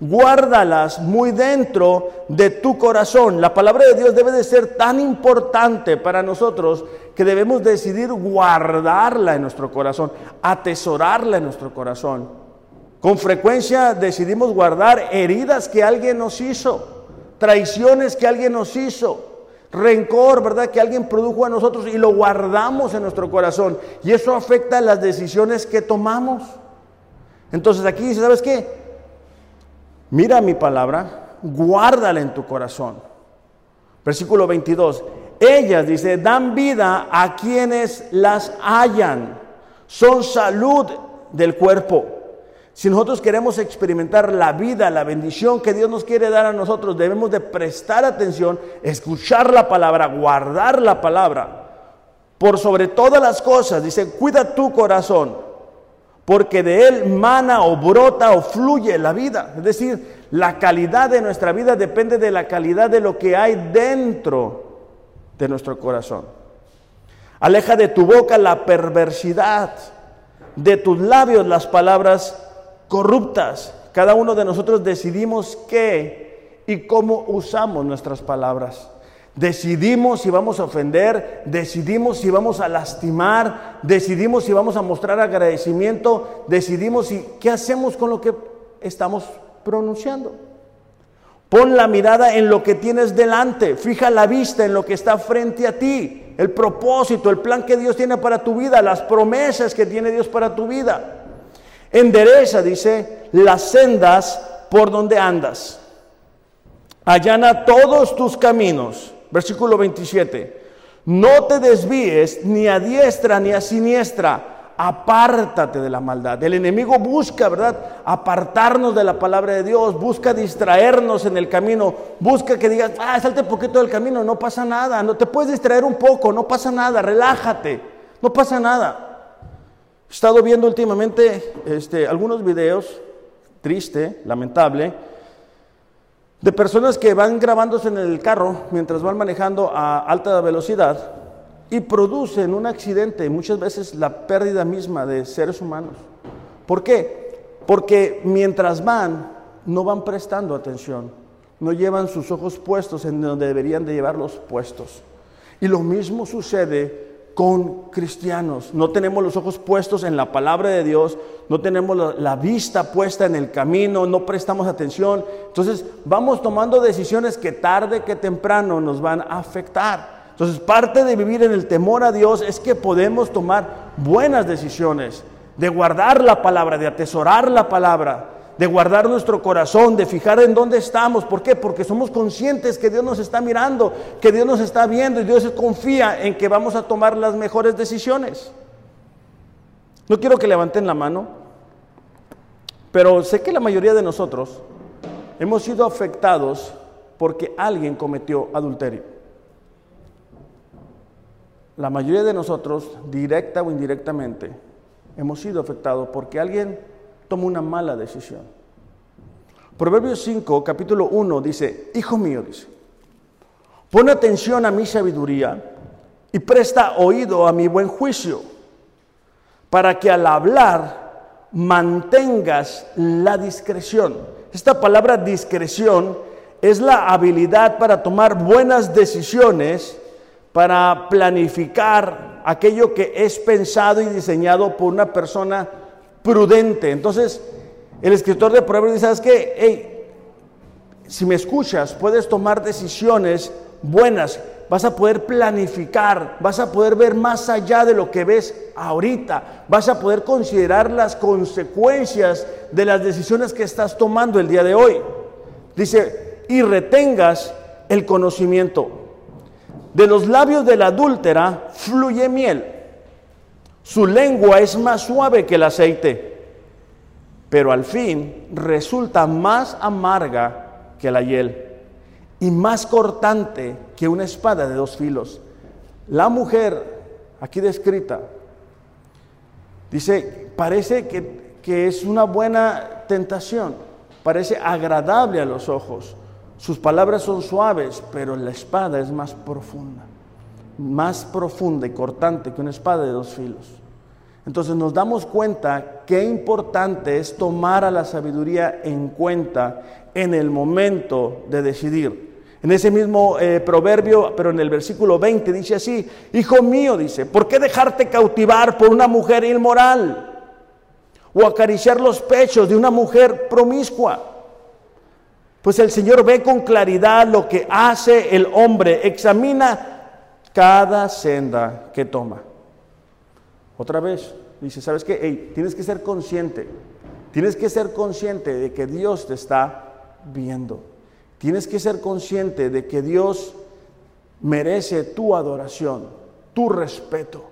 guárdalas muy dentro de tu corazón. La palabra de Dios debe de ser tan importante para nosotros que debemos decidir guardarla en nuestro corazón, atesorarla en nuestro corazón. Con frecuencia decidimos guardar heridas que alguien nos hizo, traiciones que alguien nos hizo, rencor, ¿verdad? Que alguien produjo a nosotros y lo guardamos en nuestro corazón. Y eso afecta las decisiones que tomamos. Entonces aquí dice, ¿sabes qué? Mira mi palabra, guárdala en tu corazón. Versículo 22. Ellas, dice, dan vida a quienes las hallan. Son salud del cuerpo. Si nosotros queremos experimentar la vida, la bendición que Dios nos quiere dar a nosotros, debemos de prestar atención, escuchar la palabra, guardar la palabra. Por sobre todas las cosas, dice, cuida tu corazón, porque de él mana o brota o fluye la vida. Es decir, la calidad de nuestra vida depende de la calidad de lo que hay dentro de nuestro corazón. Aleja de tu boca la perversidad, de tus labios las palabras corruptas. Cada uno de nosotros decidimos qué y cómo usamos nuestras palabras. Decidimos si vamos a ofender, decidimos si vamos a lastimar, decidimos si vamos a mostrar agradecimiento, decidimos si qué hacemos con lo que estamos pronunciando. Pon la mirada en lo que tienes delante, fija la vista en lo que está frente a ti, el propósito, el plan que Dios tiene para tu vida, las promesas que tiene Dios para tu vida. Endereza, dice, las sendas por donde andas. Allana todos tus caminos. Versículo 27. No te desvíes ni a diestra ni a siniestra. Apártate de la maldad. El enemigo busca, ¿verdad? Apartarnos de la palabra de Dios. Busca distraernos en el camino. Busca que digas, ah, salte un poquito del camino. No pasa nada. No te puedes distraer un poco. No pasa nada. Relájate. No pasa nada. He estado viendo últimamente este, algunos videos, triste, lamentable, de personas que van grabándose en el carro mientras van manejando a alta velocidad y producen un accidente, muchas veces la pérdida misma de seres humanos. ¿Por qué? Porque mientras van, no van prestando atención, no llevan sus ojos puestos en donde deberían de llevarlos puestos. Y lo mismo sucede con cristianos. No tenemos los ojos puestos en la palabra de Dios, no tenemos la, vista puesta en el camino, no prestamos atención. Entonces vamos tomando decisiones que tarde que temprano nos van a afectar. Entonces parte de vivir en el temor a Dios es que podemos tomar buenas decisiones, de guardar la palabra, de atesorar la palabra, de guardar nuestro corazón, de fijar en dónde estamos. ¿Por qué? Porque somos conscientes que Dios nos está mirando, que Dios nos está viendo y Dios confía en que vamos a tomar las mejores decisiones. No quiero que levanten la mano, pero sé que la mayoría de nosotros hemos sido afectados porque alguien cometió adulterio. La mayoría de nosotros, directa o indirectamente, hemos sido afectados porque alguien tomó una mala decisión. Proverbios 5, capítulo 1 dice, Hijo mío, dice, pon atención a mi sabiduría y presta oído a mi buen juicio, para que al hablar mantengas la discreción. Esta palabra discreción es la habilidad para tomar buenas decisiones, para planificar aquello que es pensado y diseñado por una persona prudente. Entonces, el escritor de Proverbios dice, ¿sabes? Hey, si me escuchas, puedes tomar decisiones buenas, vas a poder planificar, vas a poder ver más allá de lo que ves ahorita, vas a poder considerar las consecuencias de las decisiones que estás tomando el día de hoy. Dice, y retengas el conocimiento. De los labios de la adúltera fluye miel su lengua es más suave que el aceite, pero al fin resulta más amarga que la hiel y más cortante que una espada de dos filos. La mujer, aquí descrita, dice, parece que, que es una buena tentación, parece agradable a los ojos. Sus palabras son suaves, pero la espada es más profunda más profunda y cortante que una espada de dos filos. Entonces nos damos cuenta qué importante es tomar a la sabiduría en cuenta en el momento de decidir. En ese mismo eh, proverbio, pero en el versículo 20 dice así, Hijo mío, dice, ¿por qué dejarte cautivar por una mujer inmoral? O acariciar los pechos de una mujer promiscua. Pues el Señor ve con claridad lo que hace el hombre, examina cada senda que toma. Otra vez, dice, ¿sabes qué? tienes que ser consciente, tienes que ser consciente de que Dios te está viendo. Tienes que ser consciente de que Dios merece tu adoración, tu respeto.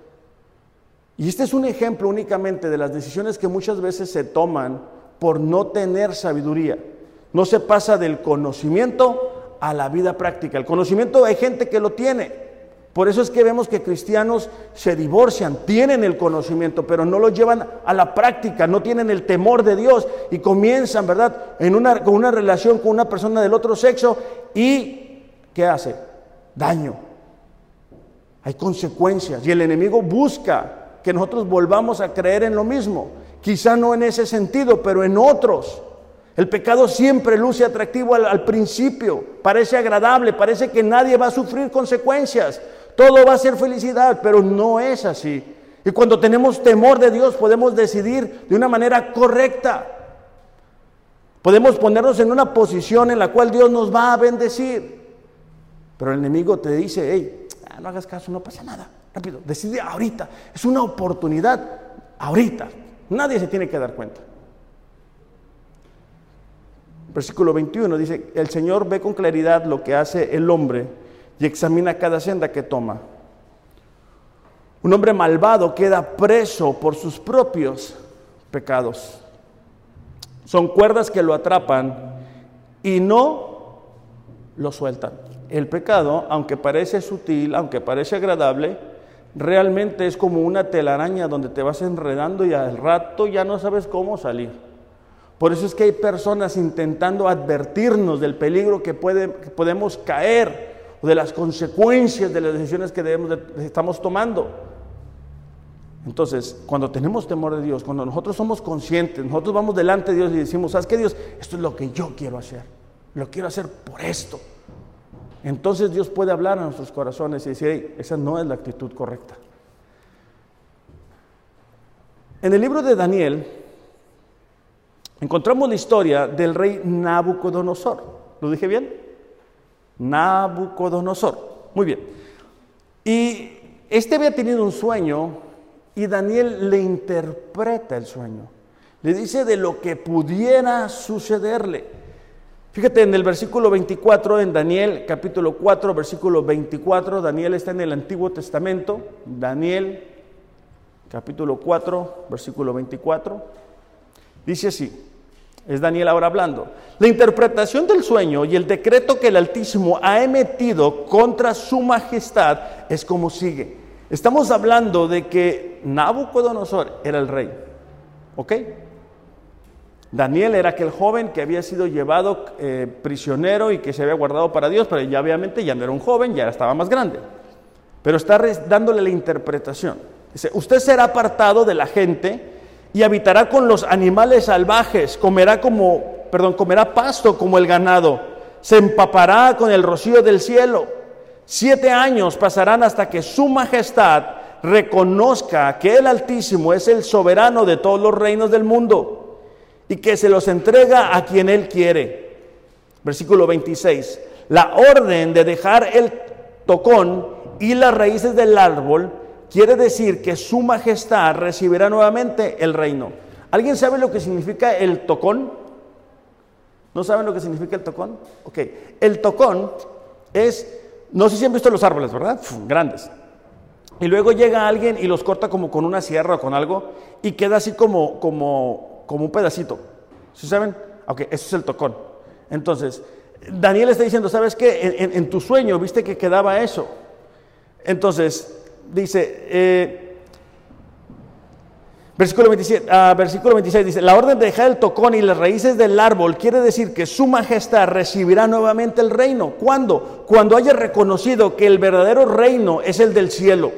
Y este es un ejemplo únicamente de las decisiones que muchas veces se toman por no tener sabiduría. No se pasa del conocimiento a la vida práctica. El conocimiento hay gente que lo tiene, por eso es que vemos que cristianos se divorcian, tienen el conocimiento, pero no lo llevan a la práctica, no tienen el temor de Dios y comienzan, ¿verdad?, en una, con una relación con una persona del otro sexo y ¿qué hace? Daño. Hay consecuencias y el enemigo busca que nosotros volvamos a creer en lo mismo. Quizá no en ese sentido, pero en otros. El pecado siempre luce atractivo al, al principio, parece agradable, parece que nadie va a sufrir consecuencias todo va a ser felicidad, pero no es así. Y cuando tenemos temor de Dios podemos decidir de una manera correcta. Podemos ponernos en una posición en la cual Dios nos va a bendecir. Pero el enemigo te dice, hey, ah, no hagas caso, no pasa nada. Rápido, decide ahorita. Es una oportunidad ahorita. Nadie se tiene que dar cuenta. Versículo 21 dice, el Señor ve con claridad lo que hace el hombre y examina cada senda que toma. Un hombre malvado queda preso por sus propios pecados. Son cuerdas que lo atrapan y no lo sueltan. El pecado, aunque parece sutil, aunque parece agradable, realmente es como una telaraña donde te vas enredando y al rato ya no sabes cómo salir. Por eso es que hay personas intentando advertirnos del peligro que, que podemos caer o de las consecuencias de las decisiones que debemos estamos tomando. Entonces, cuando tenemos temor de Dios, cuando nosotros somos conscientes, nosotros vamos delante de Dios y decimos, ¿sabes qué Dios? Esto es lo que yo quiero hacer. Lo quiero hacer por esto. Entonces Dios puede hablar a nuestros corazones y decir, esa no es la actitud correcta. En el libro de Daniel encontramos la historia del rey Nabucodonosor. ¿Lo dije bien? Nabucodonosor. Muy bien. Y este había tenido un sueño y Daniel le interpreta el sueño. Le dice de lo que pudiera sucederle. Fíjate en el versículo 24, en Daniel capítulo 4, versículo 24, Daniel está en el Antiguo Testamento, Daniel capítulo 4, versículo 24, dice así, es Daniel ahora hablando, la interpretación del sueño y el decreto que el Altísimo ha emitido contra su majestad es como sigue. Estamos hablando de que Nabucodonosor era el rey, ¿ok? Daniel era aquel joven que había sido llevado eh, prisionero y que se había guardado para Dios, pero ya obviamente ya no era un joven, ya estaba más grande. Pero está dándole la interpretación. Dice, usted será apartado de la gente y habitará con los animales salvajes, comerá como, perdón, comerá pasto como el ganado, se empapará con el rocío del cielo. Siete años pasarán hasta que su majestad reconozca que el Altísimo es el soberano de todos los reinos del mundo y que se los entrega a quien Él quiere. Versículo 26. La orden de dejar el tocón y las raíces del árbol quiere decir que su majestad recibirá nuevamente el reino. ¿Alguien sabe lo que significa el tocón? ¿No saben lo que significa el tocón? Ok, el tocón es, no sé si han visto los árboles, ¿verdad? grandes. Y luego llega alguien y los corta como con una sierra o con algo y queda así como, como como un pedacito. ¿Sí saben? Ok, eso es el tocón. Entonces, Daniel está diciendo, ¿sabes qué? En, tu sueño viste que quedaba eso. Entonces, dice, eh, versículo, 27, ah, versículo 26 dice, la orden de dejar el tocón y las raíces del árbol quiere decir que su majestad recibirá nuevamente el reino. ¿Cuándo? Cuando haya reconocido que el verdadero reino es el del cielo.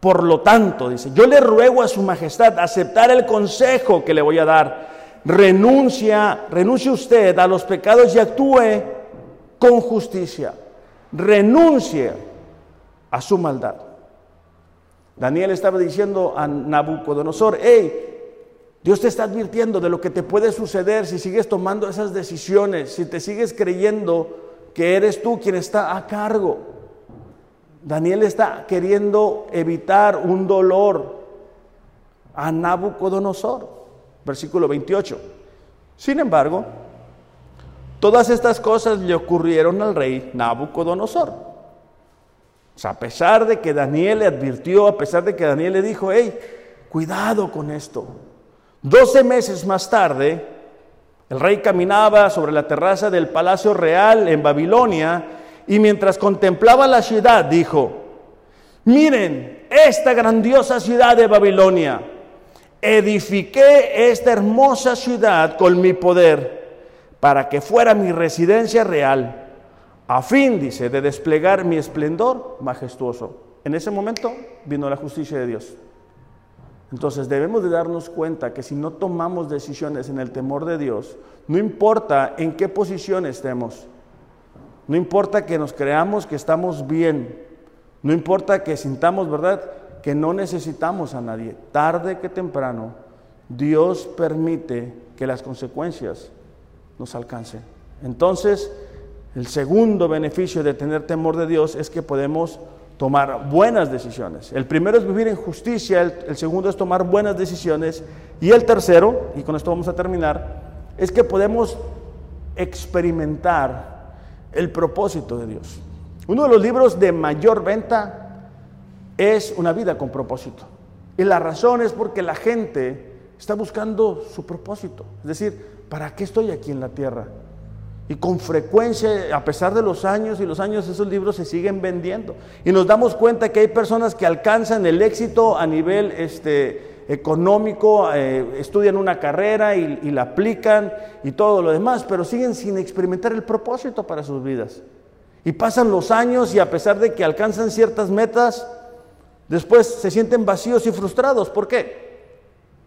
Por lo tanto, dice, yo le ruego a su majestad aceptar el consejo que le voy a dar. Renuncia, renuncie usted a los pecados y actúe con justicia. Renuncie a su maldad. Daniel estaba diciendo a Nabucodonosor, hey, Dios te está advirtiendo de lo que te puede suceder si sigues tomando esas decisiones, si te sigues creyendo que eres tú quien está a cargo. Daniel está queriendo evitar un dolor a Nabucodonosor. Versículo 28. Sin embargo, todas estas cosas le ocurrieron al rey Nabucodonosor. A pesar de que Daniel le advirtió, a pesar de que Daniel le dijo, hey, cuidado con esto. Doce meses más tarde, el rey caminaba sobre la terraza del palacio real en Babilonia y mientras contemplaba la ciudad dijo, miren esta grandiosa ciudad de Babilonia, edifiqué esta hermosa ciudad con mi poder para que fuera mi residencia real, a fin, dice, de desplegar mi esplendor majestuoso. En ese momento vino la justicia de Dios. Entonces debemos de darnos cuenta que si no tomamos decisiones en el temor de Dios, no importa en qué posición estemos, no importa que nos creamos que estamos bien. No importa que sintamos, ¿verdad? Que no necesitamos a nadie. Tarde que temprano, Dios permite que las consecuencias nos alcancen. Entonces, el segundo beneficio de tener temor de Dios es que podemos tomar buenas decisiones. El primero es vivir en justicia, el, segundo es tomar buenas decisiones y el tercero, y con esto vamos a terminar, es que podemos experimentar el propósito de Dios. Uno de los libros de mayor venta es Una vida con propósito. Y la razón es porque la gente está buscando su propósito. Es decir, ¿para qué estoy aquí en la tierra? Y con frecuencia, a pesar de los años y los años, esos libros se siguen vendiendo. Y nos damos cuenta que hay personas que alcanzan el éxito a nivel este, económico, eh, estudian una carrera y, y la aplican y todo lo demás, pero siguen sin experimentar el propósito para sus vidas. Y pasan los años y a pesar de que alcanzan ciertas metas, después se sienten vacíos y frustrados. ¿Por qué?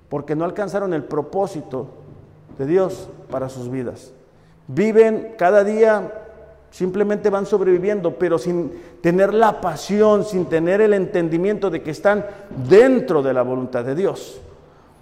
Porque no alcanzaron el propósito de Dios para sus vidas. Viven cada día Simplemente van sobreviviendo, pero sin tener la pasión, sin tener el entendimiento de que están dentro de la voluntad de Dios.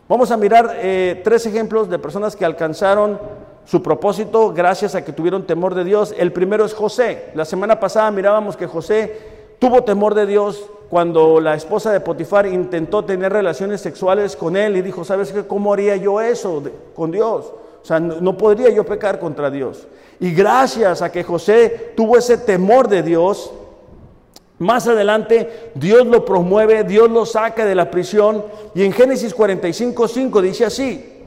Vamos a mirar eh, tres ejemplos de personas que alcanzaron su propósito gracias a que tuvieron temor de Dios. El primero es José. La semana pasada mirábamos que José tuvo temor de Dios cuando la esposa de Potifar intentó tener relaciones sexuales con él y dijo, ¿sabes qué? ¿Cómo haría yo eso con Dios? O sea, no, podría yo pecar contra Dios. Y gracias a que José tuvo ese temor de Dios, más adelante Dios lo promueve, Dios lo saca de la prisión y en Génesis 45, 5 dice así,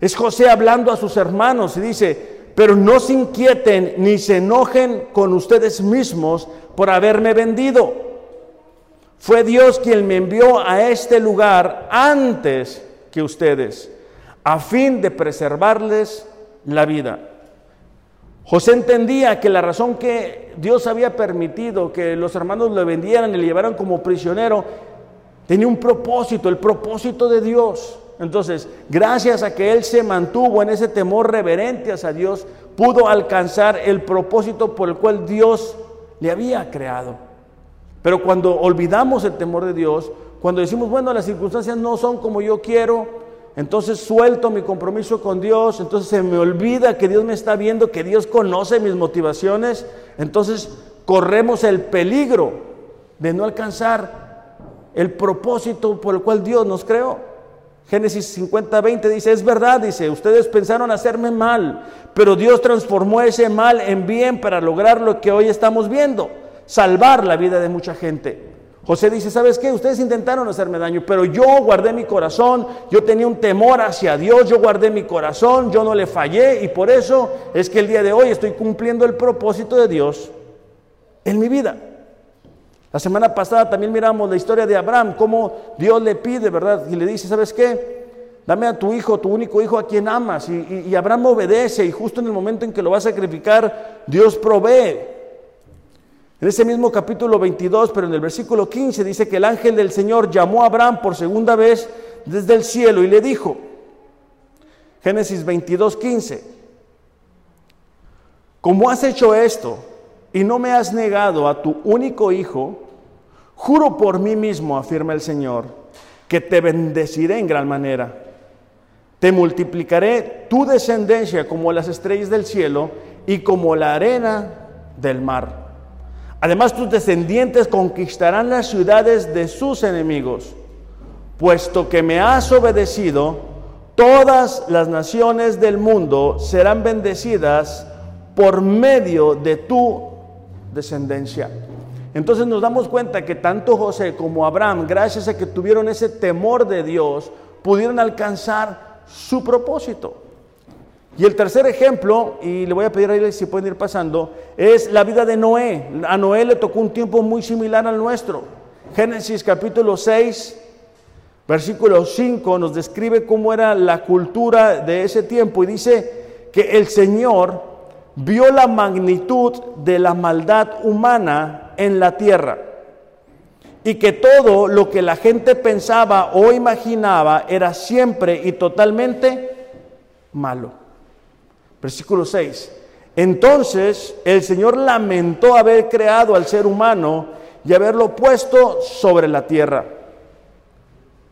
es José hablando a sus hermanos y dice, pero no se inquieten ni se enojen con ustedes mismos por haberme vendido. Fue Dios quien me envió a este lugar antes que ustedes, a fin de preservarles la vida. José entendía que la razón que Dios había permitido que los hermanos lo vendieran y le llevaran como prisionero tenía un propósito, el propósito de Dios. Entonces, gracias a que él se mantuvo en ese temor reverente hacia Dios, pudo alcanzar el propósito por el cual Dios le había creado. Pero cuando olvidamos el temor de Dios, cuando decimos, bueno, las circunstancias no son como yo quiero, entonces suelto mi compromiso con Dios, entonces se me olvida que Dios me está viendo, que Dios conoce mis motivaciones, entonces corremos el peligro de no alcanzar el propósito por el cual Dios nos creó. Génesis 50, 20 dice, es verdad, dice, ustedes pensaron hacerme mal, pero Dios transformó ese mal en bien para lograr lo que hoy estamos viendo, salvar la vida de mucha gente. José dice, ¿sabes qué? Ustedes intentaron hacerme daño, pero yo guardé mi corazón, yo tenía un temor hacia Dios, yo guardé mi corazón, yo no le fallé y por eso es que el día de hoy estoy cumpliendo el propósito de Dios en mi vida. La semana pasada también miramos la historia de Abraham, cómo Dios le pide, ¿verdad? Y le dice, ¿sabes qué? Dame a tu hijo, tu único hijo a quien amas. Y, Abraham obedece y justo en el momento en que lo va a sacrificar, Dios provee. En ese mismo capítulo 22, pero en el versículo 15 dice que el ángel del Señor llamó a Abraham por segunda vez desde el cielo y le dijo, Génesis 22, 15, ¿cómo has hecho esto? y no me has negado a tu único hijo, juro por mí mismo, afirma el Señor, que te bendeciré en gran manera. Te multiplicaré tu descendencia como las estrellas del cielo y como la arena del mar. Además tus descendientes conquistarán las ciudades de sus enemigos. Puesto que me has obedecido, todas las naciones del mundo serán bendecidas por medio de tu descendencia. Entonces nos damos cuenta que tanto José como Abraham, gracias a que tuvieron ese temor de Dios, pudieron alcanzar su propósito. Y el tercer ejemplo, y le voy a pedir a él si pueden ir pasando, es la vida de Noé. A Noé le tocó un tiempo muy similar al nuestro. Génesis capítulo 6, versículo 5 nos describe cómo era la cultura de ese tiempo y dice que el Señor vio la magnitud de la maldad humana en la tierra y que todo lo que la gente pensaba o imaginaba era siempre y totalmente malo. Versículo 6. Entonces el Señor lamentó haber creado al ser humano y haberlo puesto sobre la tierra.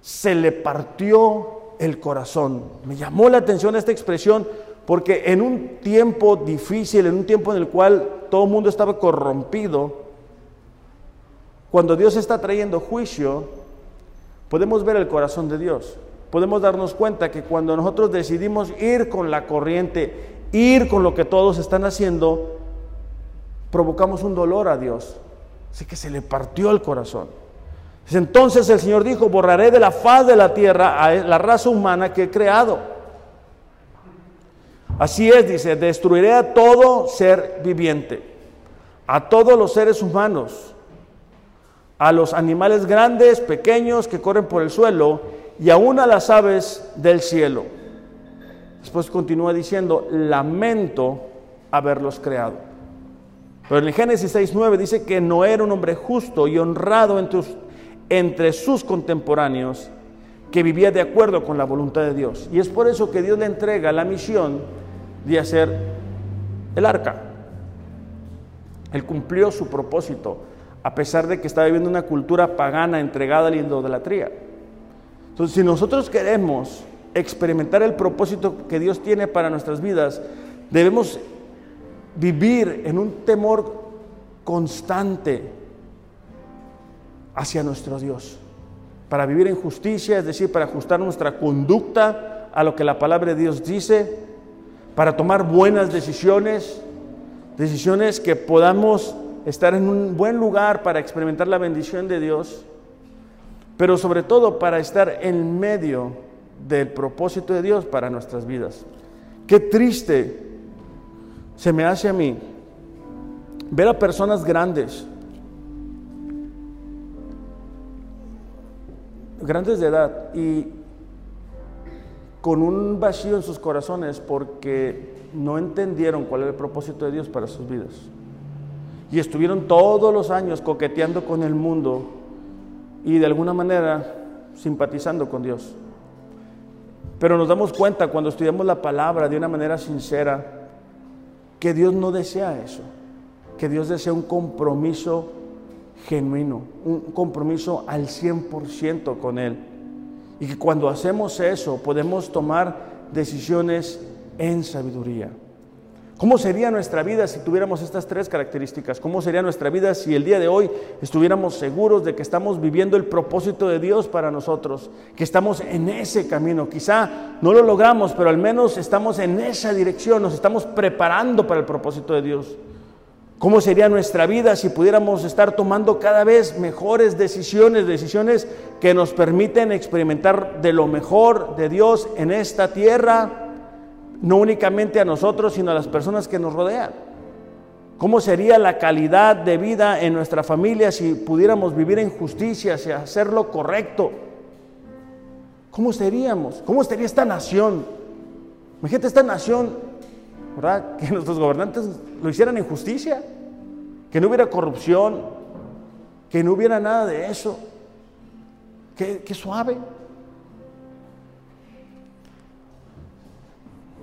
Se le partió el corazón. Me llamó la atención esta expresión porque en un tiempo difícil, en un tiempo en el cual todo el mundo estaba corrompido, cuando Dios está trayendo juicio, podemos ver el corazón de Dios. Podemos darnos cuenta que cuando nosotros decidimos ir con la corriente, ir con lo que todos están haciendo, provocamos un dolor a Dios. Así que se le partió el corazón. Entonces el Señor dijo, borraré de la faz de la tierra a la raza humana que he creado Así es, dice, destruiré a todo ser viviente, a todos los seres humanos, a los animales grandes, pequeños que corren por el suelo y aún a las aves del cielo. Después continúa diciendo, lamento haberlos creado. Pero en el Génesis 6.9 dice que no era un hombre justo y honrado entre, entre sus contemporáneos, que vivía de acuerdo con la voluntad de Dios. Y es por eso que Dios le entrega la misión de hacer el arca. Él cumplió su propósito, a pesar de que estaba viviendo una cultura pagana entregada a la idolatría. Entonces, si nosotros queremos experimentar el propósito que Dios tiene para nuestras vidas, debemos vivir en un temor constante hacia nuestro Dios. Para vivir en justicia, es decir, para ajustar nuestra conducta a lo que la palabra de Dios dice, para tomar buenas decisiones, decisiones que podamos estar en un buen lugar para experimentar la bendición de Dios, pero sobre todo para estar en medio del propósito de Dios para nuestras vidas. Qué triste se me hace a mí ver a personas grandes, grandes de edad y con un vacío en sus corazones porque no entendieron cuál era el propósito de Dios para sus vidas. Y estuvieron todos los años coqueteando con el mundo y de alguna manera simpatizando con Dios. Pero nos damos cuenta cuando estudiamos la palabra de una manera sincera que Dios no desea eso, que Dios desea un compromiso genuino, un compromiso al 100% con Él. Y que cuando hacemos eso podemos tomar decisiones en sabiduría. ¿Cómo sería nuestra vida si tuviéramos estas tres características? ¿Cómo sería nuestra vida si el día de hoy estuviéramos seguros de que estamos viviendo el propósito de Dios para nosotros? Que estamos en ese camino. Quizá no lo logramos, pero al menos estamos en esa dirección, nos estamos preparando para el propósito de Dios. ¿Cómo sería nuestra vida si pudiéramos estar tomando cada vez mejores decisiones, decisiones que nos permiten experimentar de lo mejor de Dios en esta tierra? No únicamente a nosotros, sino a las personas que nos rodean. ¿Cómo sería la calidad de vida en nuestra familia si pudiéramos vivir en justicia, si hacer lo correcto? ¿Cómo seríamos? ¿Cómo estaría esta nación? Imagínate esta nación, ¿verdad? Que nuestros gobernantes lo hicieran en justicia, que no hubiera corrupción, que no hubiera nada de eso. Qué, qué suave.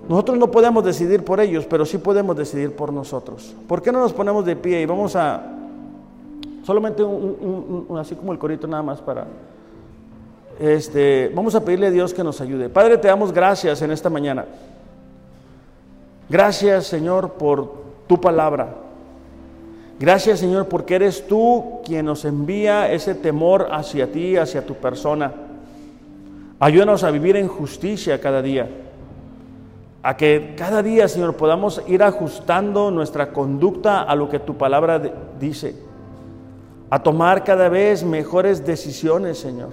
Nosotros no podemos decidir por ellos, pero sí podemos decidir por nosotros. ¿Por qué no nos ponemos de pie y vamos a, solamente un, así como el corito nada más para, este, vamos a pedirle a Dios que nos ayude. Padre, te damos gracias en esta mañana. Gracias, Señor, por tu palabra. Gracias, Señor, porque eres tú quien nos envía ese temor hacia ti, hacia tu persona. Ayúdanos a vivir en justicia cada día a que cada día, Señor, podamos ir ajustando nuestra conducta a lo que tu palabra dice, a tomar cada vez mejores decisiones, Señor,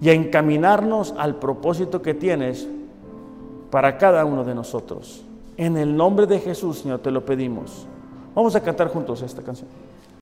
y a encaminarnos al propósito que tienes para cada uno de nosotros. En el nombre de Jesús, Señor, te lo pedimos. Vamos a cantar juntos esta canción.